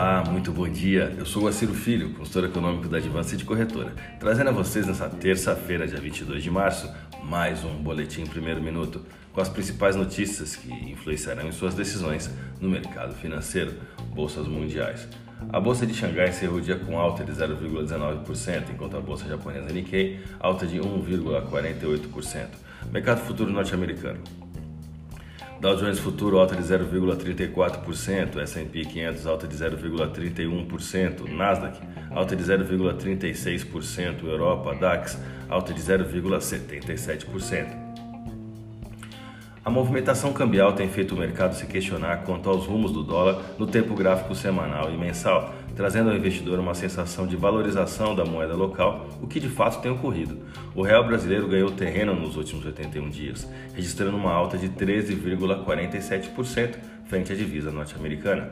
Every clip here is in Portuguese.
Olá, muito bom dia. Eu sou o Aciro Filho, consultor econômico da Advanced Corretora, trazendo a vocês nessa terça-feira, dia 22 de março, mais um boletim primeiro minuto com as principais notícias que influenciarão em suas decisões no mercado financeiro, bolsas mundiais. A bolsa de Xangai encerrou o dia com alta de 0,19%, enquanto a bolsa japonesa Nikkei alta de 1,48%. Mercado futuro norte-americano. Dow Jones Futuro alta de 0,34%, S&P 500 alta de 0,31%, Nasdaq alta de 0,36%, Europa DAX alta de 0,77%. A movimentação cambial tem feito o mercado se questionar quanto aos rumos do dólar no tempo gráfico semanal e mensal, trazendo ao investidor uma sensação de valorização da moeda local, o que de fato tem ocorrido. O real brasileiro ganhou terreno nos últimos 81 dias, registrando uma alta de 13,47% frente à divisa norte-americana.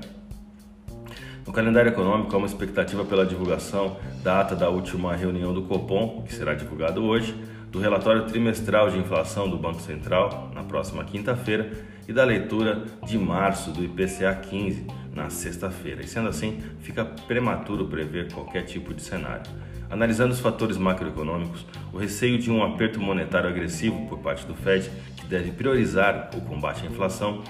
No calendário econômico, há uma expectativa pela divulgação da ata da última reunião do Copom, que será divulgada hoje, do relatório trimestral de inflação do Banco Central, na próxima quinta-feira, e da leitura de março do IPCA 15, na sexta-feira. E sendo assim, fica prematuro prever qualquer tipo de cenário. Analisando os fatores macroeconômicos, o receio de um aperto monetário agressivo por parte do Fed, que deve priorizar o combate à inflação,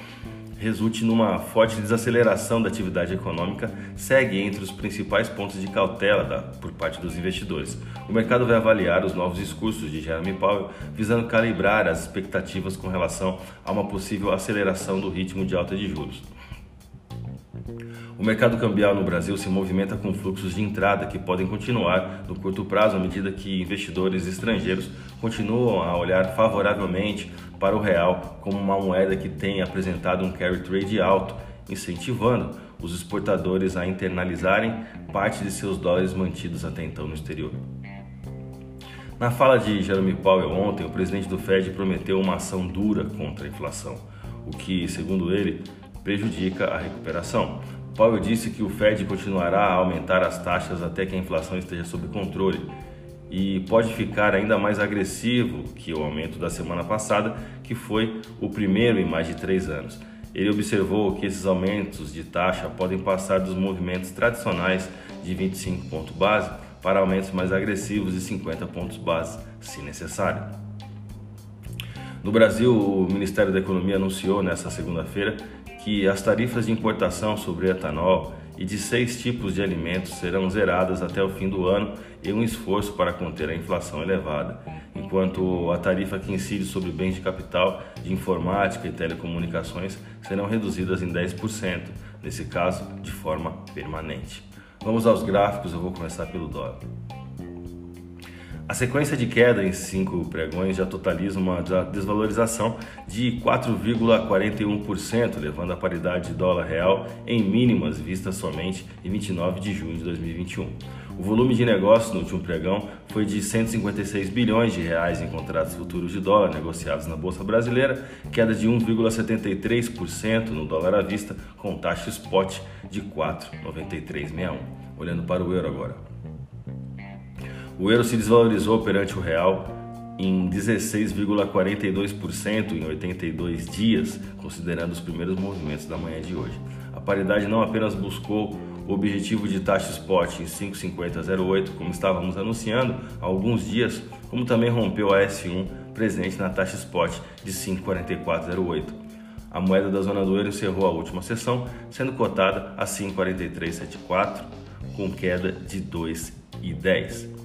resulte numa forte desaceleração da atividade econômica segue entre os principais pontos de cautela da, por parte dos investidores. O mercado vai avaliar os novos discursos de Jeremy Powell, visando calibrar as expectativas com relação a uma possível aceleração do ritmo de alta de juros. O mercado cambial no Brasil se movimenta com fluxos de entrada que podem continuar no curto prazo à medida que investidores estrangeiros continuam a olhar favoravelmente para o real como uma moeda que tem apresentado um carry trade alto, incentivando os exportadores a internalizarem parte de seus dólares mantidos até então no exterior. Na fala de Jeremy Powell ontem, o presidente do Fed prometeu uma ação dura contra a inflação, o que, segundo ele, prejudica a recuperação. Powell disse que o Fed continuará a aumentar as taxas até que a inflação esteja sob controle e pode ficar ainda mais agressivo que o aumento da semana passada, que foi o primeiro em mais de três anos. Ele observou que esses aumentos de taxa podem passar dos movimentos tradicionais de 25 pontos base para aumentos mais agressivos de 50 pontos base, se necessário. No Brasil, o Ministério da Economia anunciou nesta segunda-feira que as tarifas de importação sobre etanol e de seis tipos de alimentos serão zeradas até o fim do ano em um esforço para conter a inflação elevada, enquanto a tarifa que incide sobre bens de capital, de informática e telecomunicações serão reduzidas em 10%, nesse caso de forma permanente. Vamos aos gráficos, eu vou começar pelo dólar. A sequência de queda em cinco pregões já totaliza uma desvalorização de 4,41%, levando a paridade de dólar real em mínimas vistas somente em 29 de junho de 2021. O volume de negócios no último pregão foi de 156 bilhões de reais em contratos futuros de dólar negociados na bolsa brasileira, queda de 1,73% no dólar à vista, com taxa spot de 4,9361. Olhando para o euro agora. O euro se desvalorizou perante o real em 16,42% em 82 dias, considerando os primeiros movimentos da manhã de hoje. A paridade não apenas buscou o objetivo de taxa spot em 5,5008, como estávamos anunciando há alguns dias, como também rompeu a S1 presente na taxa spot de 5,4408. A moeda da zona do euro encerrou a última sessão, sendo cotada a 5,4374, com queda de 2,10.